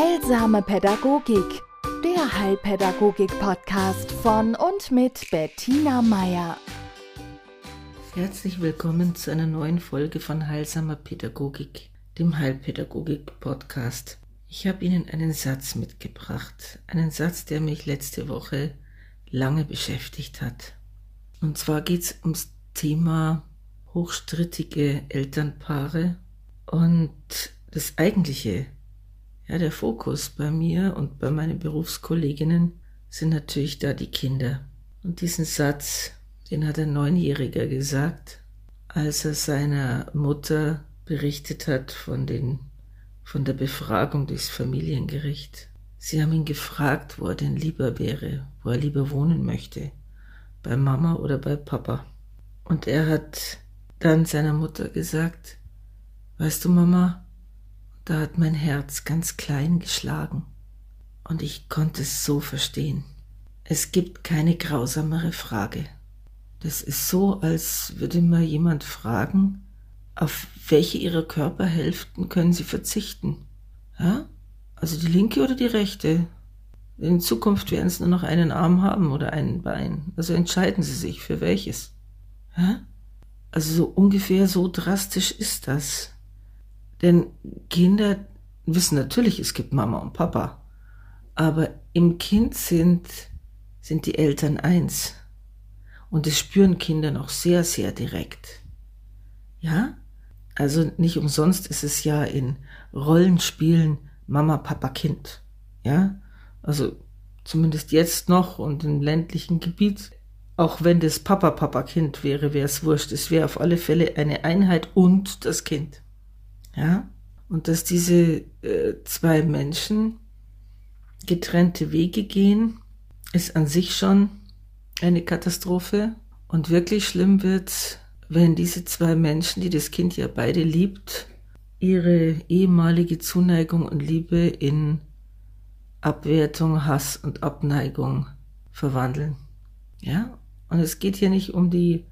Heilsame Pädagogik, der Heilpädagogik-Podcast von und mit Bettina Meier. Herzlich willkommen zu einer neuen Folge von Heilsamer Pädagogik, dem Heilpädagogik-Podcast. Ich habe Ihnen einen Satz mitgebracht, einen Satz, der mich letzte Woche lange beschäftigt hat. Und zwar geht es ums Thema hochstrittige Elternpaare und das eigentliche ja, der Fokus bei mir und bei meinen Berufskolleginnen sind natürlich da die Kinder. Und diesen Satz, den hat ein Neunjähriger gesagt, als er seiner Mutter berichtet hat von den, von der Befragung durchs Familiengericht. Sie haben ihn gefragt, wo er denn lieber wäre, wo er lieber wohnen möchte, bei Mama oder bei Papa. Und er hat dann seiner Mutter gesagt, weißt du, Mama, da hat mein Herz ganz klein geschlagen und ich konnte es so verstehen. Es gibt keine grausamere Frage. Das ist so, als würde mal jemand fragen, auf welche ihrer Körperhälften können sie verzichten? Ja? Also die linke oder die rechte? In Zukunft werden sie nur noch einen Arm haben oder ein Bein. Also entscheiden sie sich für welches. Ja? Also so ungefähr so drastisch ist das. Denn Kinder wissen natürlich, es gibt Mama und Papa. Aber im Kind sind, sind die Eltern eins. Und das spüren Kinder noch sehr, sehr direkt. Ja? Also nicht umsonst ist es ja in Rollenspielen Mama, Papa, Kind. Ja? Also zumindest jetzt noch und im ländlichen Gebiet. Auch wenn das Papa, Papa, Kind wäre, wäre es wurscht. Es wäre auf alle Fälle eine Einheit und das Kind. Ja? Und dass diese äh, zwei Menschen getrennte Wege gehen, ist an sich schon eine Katastrophe. Und wirklich schlimm wird, wenn diese zwei Menschen, die das Kind ja beide liebt, ihre ehemalige Zuneigung und Liebe in Abwertung, Hass und Abneigung verwandeln. Ja? Und es geht hier nicht um die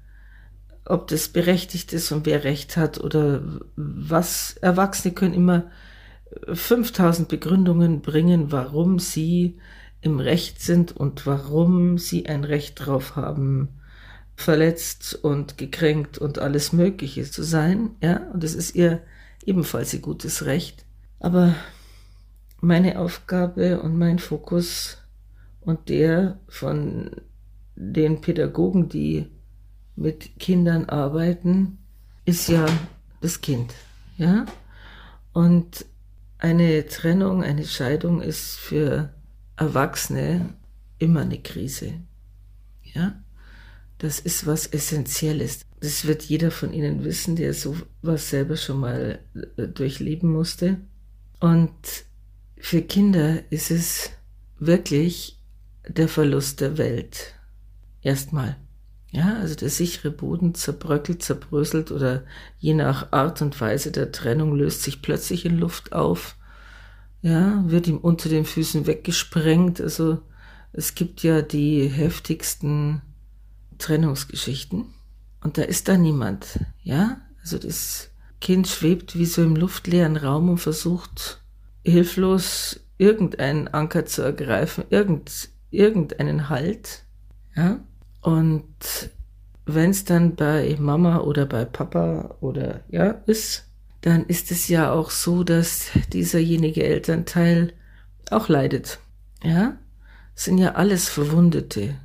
ob das berechtigt ist und wer recht hat oder was. Erwachsene können immer 5000 Begründungen bringen, warum sie im Recht sind und warum sie ein Recht drauf haben, verletzt und gekränkt und alles Mögliche zu sein, ja, und es ist ihr ebenfalls ihr gutes Recht. Aber meine Aufgabe und mein Fokus und der von den Pädagogen, die mit Kindern arbeiten, ist ja das Kind, ja? Und eine Trennung, eine Scheidung ist für Erwachsene immer eine Krise, ja? Das ist was Essentielles. Das wird jeder von Ihnen wissen, der sowas selber schon mal äh, durchleben musste. Und für Kinder ist es wirklich der Verlust der Welt. Erstmal. Ja, also der sichere Boden zerbröckelt, zerbröselt oder je nach Art und Weise der Trennung löst sich plötzlich in Luft auf. Ja, wird ihm unter den Füßen weggesprengt. Also es gibt ja die heftigsten Trennungsgeschichten. Und da ist da niemand. Ja, also das Kind schwebt wie so im luftleeren Raum und versucht hilflos irgendeinen Anker zu ergreifen, irgend, irgendeinen Halt. Ja, und wenn es dann bei Mama oder bei Papa oder ja ist, dann ist es ja auch so, dass dieserjenige Elternteil auch leidet. Ja, es sind ja alles Verwundete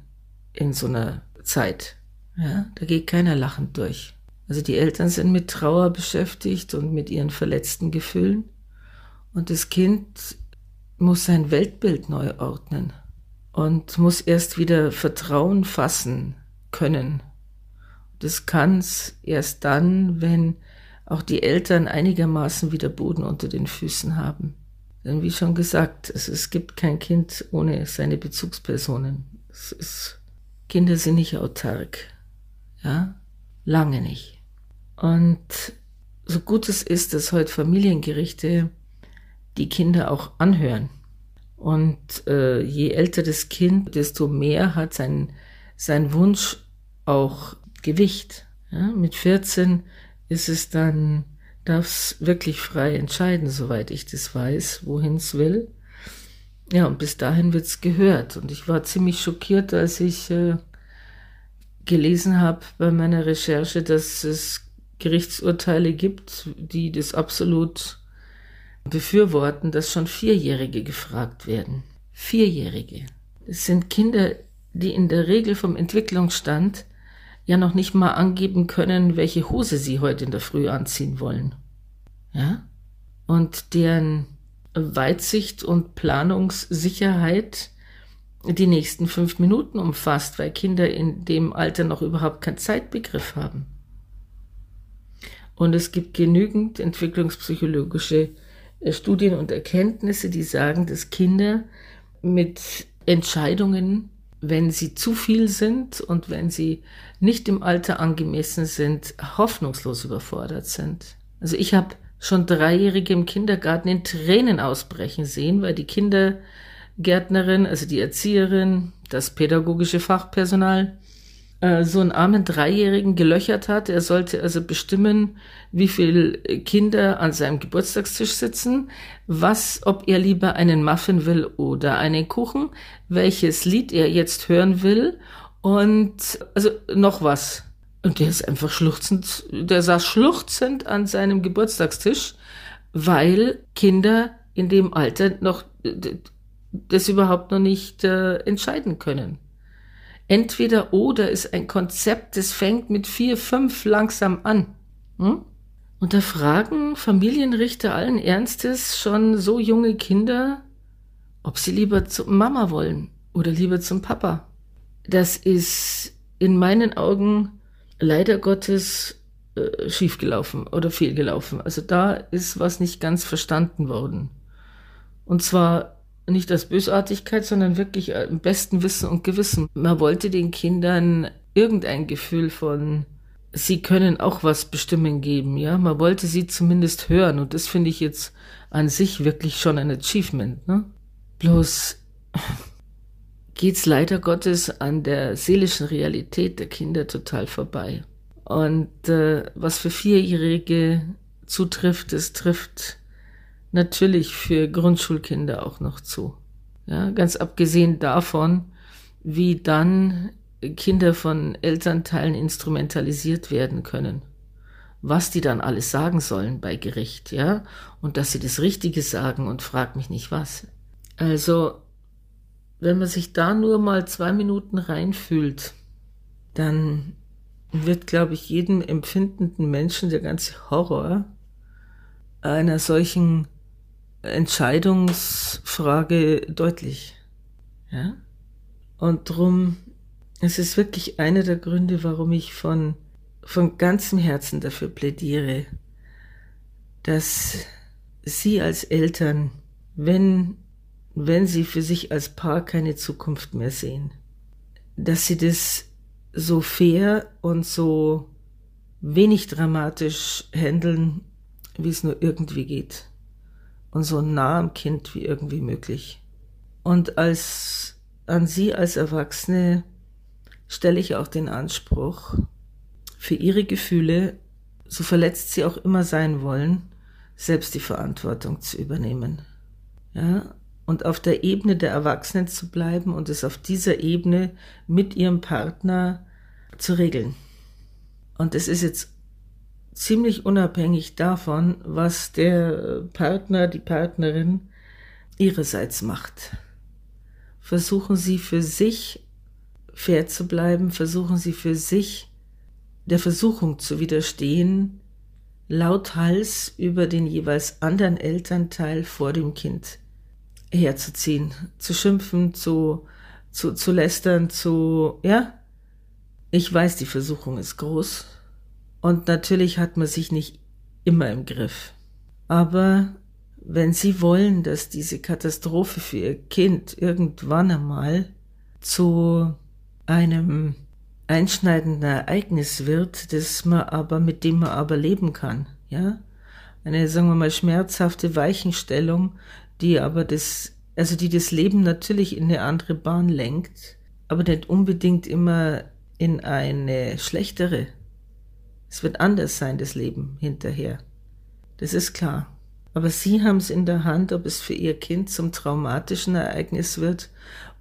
in so einer Zeit. Ja, da geht keiner lachend durch. Also die Eltern sind mit Trauer beschäftigt und mit ihren verletzten Gefühlen. Und das Kind muss sein Weltbild neu ordnen und muss erst wieder Vertrauen fassen können. Das kann's erst dann, wenn auch die Eltern einigermaßen wieder Boden unter den Füßen haben. Denn wie schon gesagt, es, es gibt kein Kind ohne seine Bezugspersonen. Es ist, Kinder sind nicht autark. Ja? Lange nicht. Und so gut es ist, dass heute Familiengerichte die Kinder auch anhören und äh, je älter das Kind, desto mehr hat sein, sein Wunsch auch Gewicht. Ja? Mit 14 ist es dann darf es wirklich frei entscheiden, soweit ich das weiß, wohin es will. Ja, und bis dahin wird es gehört. Und ich war ziemlich schockiert, als ich äh, gelesen habe bei meiner Recherche, dass es Gerichtsurteile gibt, die das absolut befürworten, dass schon Vierjährige gefragt werden. Vierjährige. Es sind Kinder, die in der Regel vom Entwicklungsstand ja noch nicht mal angeben können, welche Hose sie heute in der Früh anziehen wollen. Ja? Und deren Weitsicht und Planungssicherheit die nächsten fünf Minuten umfasst, weil Kinder in dem Alter noch überhaupt keinen Zeitbegriff haben. Und es gibt genügend entwicklungspsychologische Studien und Erkenntnisse, die sagen, dass Kinder mit Entscheidungen, wenn sie zu viel sind und wenn sie nicht im Alter angemessen sind, hoffnungslos überfordert sind. Also ich habe schon Dreijährige im Kindergarten in Tränen ausbrechen sehen, weil die Kindergärtnerin, also die Erzieherin, das pädagogische Fachpersonal äh, so einen armen Dreijährigen gelöchert hat. Er sollte also bestimmen, wie viele Kinder an seinem Geburtstagstisch sitzen, was, ob er lieber einen Muffin will oder einen Kuchen, welches Lied er jetzt hören will und also noch was. Und der ist einfach schluchzend, der saß schluchzend an seinem Geburtstagstisch, weil Kinder in dem Alter noch das überhaupt noch nicht äh, entscheiden können. Entweder oder ist ein Konzept, das fängt mit vier, fünf langsam an. Hm? Und da fragen Familienrichter allen Ernstes schon so junge Kinder, ob sie lieber zum Mama wollen oder lieber zum Papa. Das ist in meinen Augen leider Gottes äh, schiefgelaufen oder fehlgelaufen. Also da ist was nicht ganz verstanden worden. Und zwar nicht als Bösartigkeit, sondern wirklich im besten Wissen und Gewissen. Man wollte den Kindern irgendein Gefühl von, sie können auch was bestimmen geben, ja. Man wollte sie zumindest hören und das finde ich jetzt an sich wirklich schon ein Achievement, ne? Bloß geht's leider Gottes an der seelischen Realität der Kinder total vorbei. Und äh, was für Vierjährige zutrifft, es trifft natürlich für Grundschulkinder auch noch zu. Ja, ganz abgesehen davon, wie dann Kinder von Elternteilen instrumentalisiert werden können. Was die dann alles sagen sollen bei Gericht, ja, und dass sie das Richtige sagen und frag mich nicht was. Also, wenn man sich da nur mal zwei Minuten reinfühlt, dann wird, glaube ich, jedem empfindenden Menschen der ganze Horror einer solchen Entscheidungsfrage deutlich. Ja? Und drum, es ist wirklich einer der Gründe, warum ich von, von ganzem Herzen dafür plädiere, dass Sie als Eltern, wenn, wenn Sie für sich als Paar keine Zukunft mehr sehen, dass Sie das so fair und so wenig dramatisch handeln, wie es nur irgendwie geht und so nah am Kind wie irgendwie möglich. Und als an Sie als Erwachsene stelle ich auch den Anspruch, für Ihre Gefühle, so verletzt sie auch immer sein wollen, selbst die Verantwortung zu übernehmen. Ja, und auf der Ebene der Erwachsenen zu bleiben und es auf dieser Ebene mit ihrem Partner zu regeln. Und es ist jetzt ziemlich unabhängig davon, was der Partner, die Partnerin ihrerseits macht. Versuchen Sie für sich fair zu bleiben, versuchen Sie für sich der Versuchung zu widerstehen, lauthals über den jeweils anderen Elternteil vor dem Kind herzuziehen, zu schimpfen, zu, zu, zu lästern, zu, ja, ich weiß, die Versuchung ist groß, und natürlich hat man sich nicht immer im Griff. Aber wenn Sie wollen, dass diese Katastrophe für Ihr Kind irgendwann einmal zu einem einschneidenden Ereignis wird, das man aber, mit dem man aber leben kann, ja? Eine, sagen wir mal, schmerzhafte Weichenstellung, die aber das, also die das Leben natürlich in eine andere Bahn lenkt, aber nicht unbedingt immer in eine schlechtere. Es wird anders sein, das Leben hinterher. Das ist klar. Aber Sie haben es in der Hand, ob es für Ihr Kind zum traumatischen Ereignis wird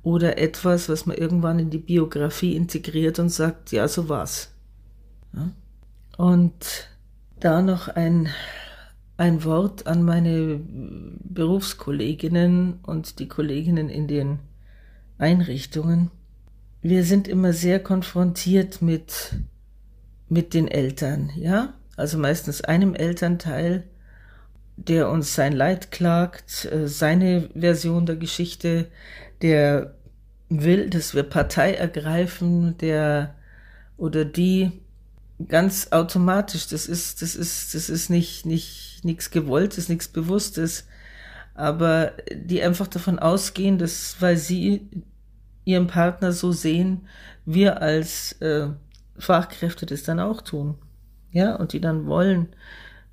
oder etwas, was man irgendwann in die Biografie integriert und sagt, ja, so war's. Ja? Und da noch ein, ein Wort an meine Berufskolleginnen und die Kolleginnen in den Einrichtungen. Wir sind immer sehr konfrontiert mit, mit den Eltern, ja? Also meistens einem Elternteil, der uns sein Leid klagt, äh, seine Version der Geschichte, der will, dass wir Partei ergreifen, der oder die ganz automatisch, das ist, das ist, das ist nicht, nicht, nichts gewolltes, nichts bewusstes, aber die einfach davon ausgehen, dass, weil sie ihren Partner so sehen, wir als äh, Fachkräfte das dann auch tun. Ja, und die dann wollen,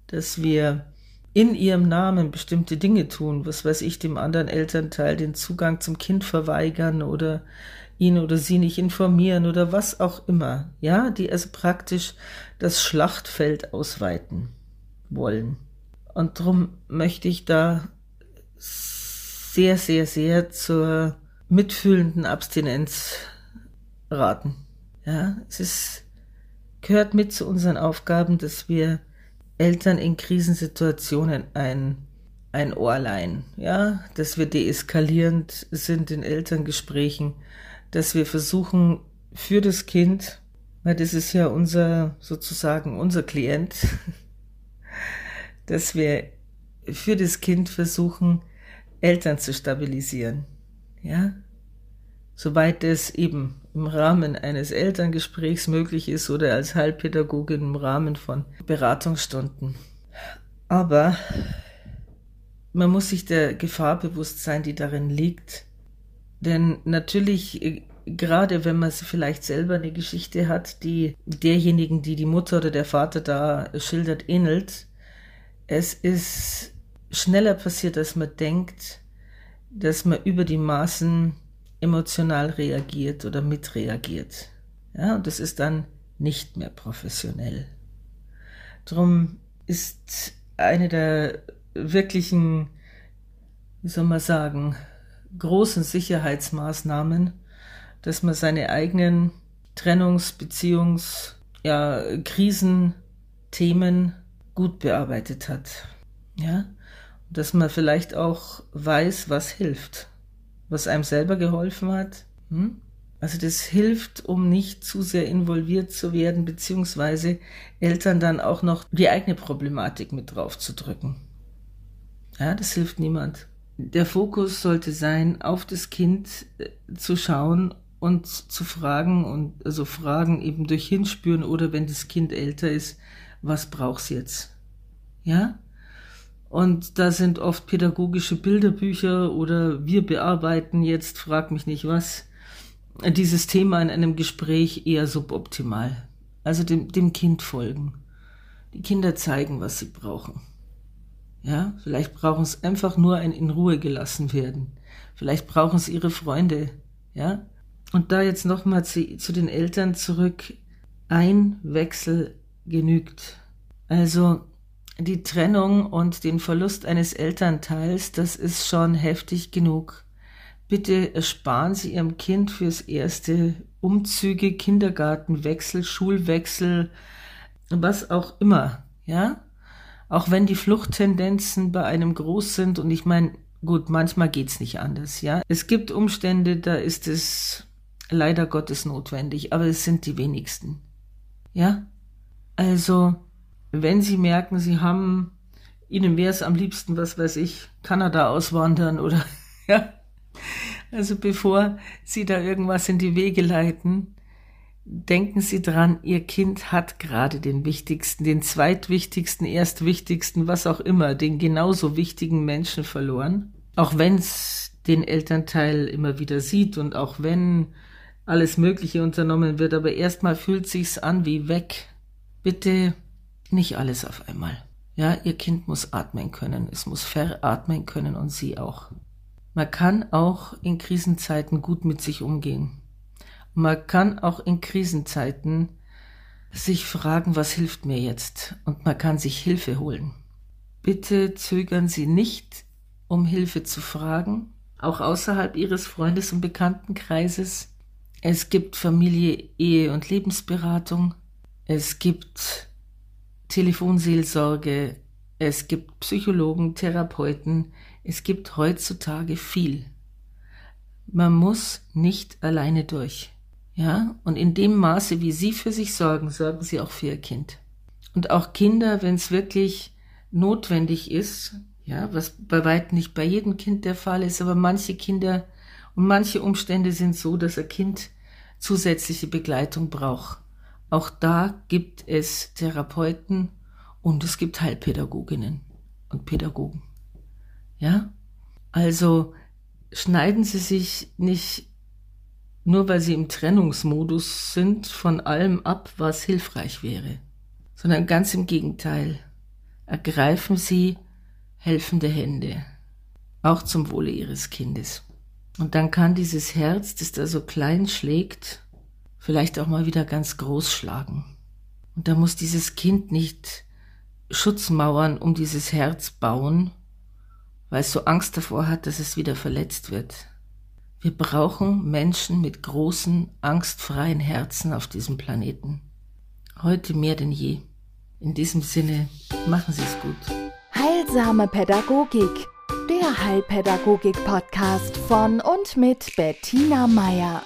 dass wir in ihrem Namen bestimmte Dinge tun, was weiß ich, dem anderen Elternteil den Zugang zum Kind verweigern oder ihn oder sie nicht informieren oder was auch immer, ja, die also praktisch das Schlachtfeld ausweiten wollen. Und darum möchte ich da sehr, sehr, sehr zur mitfühlenden Abstinenz raten. Ja, es ist, gehört mit zu unseren Aufgaben, dass wir Eltern in Krisensituationen ein, ein Ohr leihen, ja, dass wir deeskalierend sind in Elterngesprächen, dass wir versuchen, für das Kind, weil das ist ja unser, sozusagen unser Klient, dass wir für das Kind versuchen, Eltern zu stabilisieren, ja, soweit es eben im Rahmen eines Elterngesprächs möglich ist oder als Heilpädagogin im Rahmen von Beratungsstunden. Aber man muss sich der Gefahr bewusst sein, die darin liegt. Denn natürlich, äh, gerade wenn man vielleicht selber eine Geschichte hat, die derjenigen, die die Mutter oder der Vater da schildert, ähnelt, es ist schneller passiert, als man denkt, dass man über die Maßen emotional reagiert oder mitreagiert. Ja, und das ist dann nicht mehr professionell. Drum ist eine der wirklichen, wie soll man sagen, großen Sicherheitsmaßnahmen, dass man seine eigenen Trennungs-, Beziehungs-, ja, Krisenthemen gut bearbeitet hat. Ja, dass man vielleicht auch weiß, was hilft was einem selber geholfen hat. Hm? Also das hilft, um nicht zu sehr involviert zu werden, beziehungsweise Eltern dann auch noch die eigene Problematik mit drauf zu drücken. Ja, das hilft niemand. Der Fokus sollte sein, auf das Kind äh, zu schauen und zu fragen und also Fragen eben durch Hinspüren oder wenn das Kind älter ist, was braucht's jetzt? Ja? Und da sind oft pädagogische Bilderbücher oder wir bearbeiten jetzt, frag mich nicht was, dieses Thema in einem Gespräch eher suboptimal. Also dem, dem Kind folgen. Die Kinder zeigen, was sie brauchen. Ja, vielleicht brauchen es einfach nur ein in Ruhe gelassen werden. Vielleicht brauchen es ihre Freunde. Ja, und da jetzt nochmal zu, zu den Eltern zurück. Ein Wechsel genügt. Also die Trennung und den Verlust eines Elternteils, das ist schon heftig genug. Bitte ersparen Sie Ihrem Kind fürs erste Umzüge, Kindergartenwechsel, Schulwechsel, was auch immer, ja? Auch wenn die Fluchttendenzen bei einem groß sind und ich meine, gut, manchmal geht's nicht anders, ja? Es gibt Umstände, da ist es leider Gottes notwendig, aber es sind die wenigsten. Ja? Also, wenn sie merken, sie haben, ihnen wäre es am liebsten, was weiß ich, Kanada auswandern oder, ja. Also bevor sie da irgendwas in die Wege leiten, denken Sie dran, Ihr Kind hat gerade den wichtigsten, den zweitwichtigsten, erstwichtigsten, was auch immer, den genauso wichtigen Menschen verloren. Auch wenn es den Elternteil immer wieder sieht und auch wenn alles Mögliche unternommen wird, aber erstmal fühlt sich's an wie weg. Bitte nicht alles auf einmal. Ja, ihr Kind muss atmen können, es muss veratmen können und sie auch. Man kann auch in Krisenzeiten gut mit sich umgehen. man kann auch in Krisenzeiten sich fragen, was hilft mir jetzt? Und man kann sich Hilfe holen. Bitte zögern Sie nicht, um Hilfe zu fragen, auch außerhalb Ihres Freundes- und Bekanntenkreises. Es gibt Familie, Ehe und Lebensberatung. Es gibt Telefonseelsorge. Es gibt Psychologen, Therapeuten. Es gibt heutzutage viel. Man muss nicht alleine durch. Ja, und in dem Maße, wie Sie für sich sorgen, sorgen Sie auch für Ihr Kind. Und auch Kinder, wenn es wirklich notwendig ist, ja, was bei weitem nicht bei jedem Kind der Fall ist, aber manche Kinder und manche Umstände sind so, dass ein Kind zusätzliche Begleitung braucht. Auch da gibt es Therapeuten und es gibt Heilpädagoginnen und Pädagogen. Ja? Also schneiden Sie sich nicht nur weil Sie im Trennungsmodus sind von allem ab, was hilfreich wäre, sondern ganz im Gegenteil. Ergreifen Sie helfende Hände, auch zum Wohle Ihres Kindes. Und dann kann dieses Herz, das da so klein schlägt, vielleicht auch mal wieder ganz groß schlagen. Und da muss dieses Kind nicht Schutzmauern um dieses Herz bauen, weil es so Angst davor hat, dass es wieder verletzt wird. Wir brauchen Menschen mit großen, angstfreien Herzen auf diesem Planeten. Heute mehr denn je. In diesem Sinne, machen Sie es gut. Heilsame Pädagogik, der Heilpädagogik-Podcast von und mit Bettina Meier.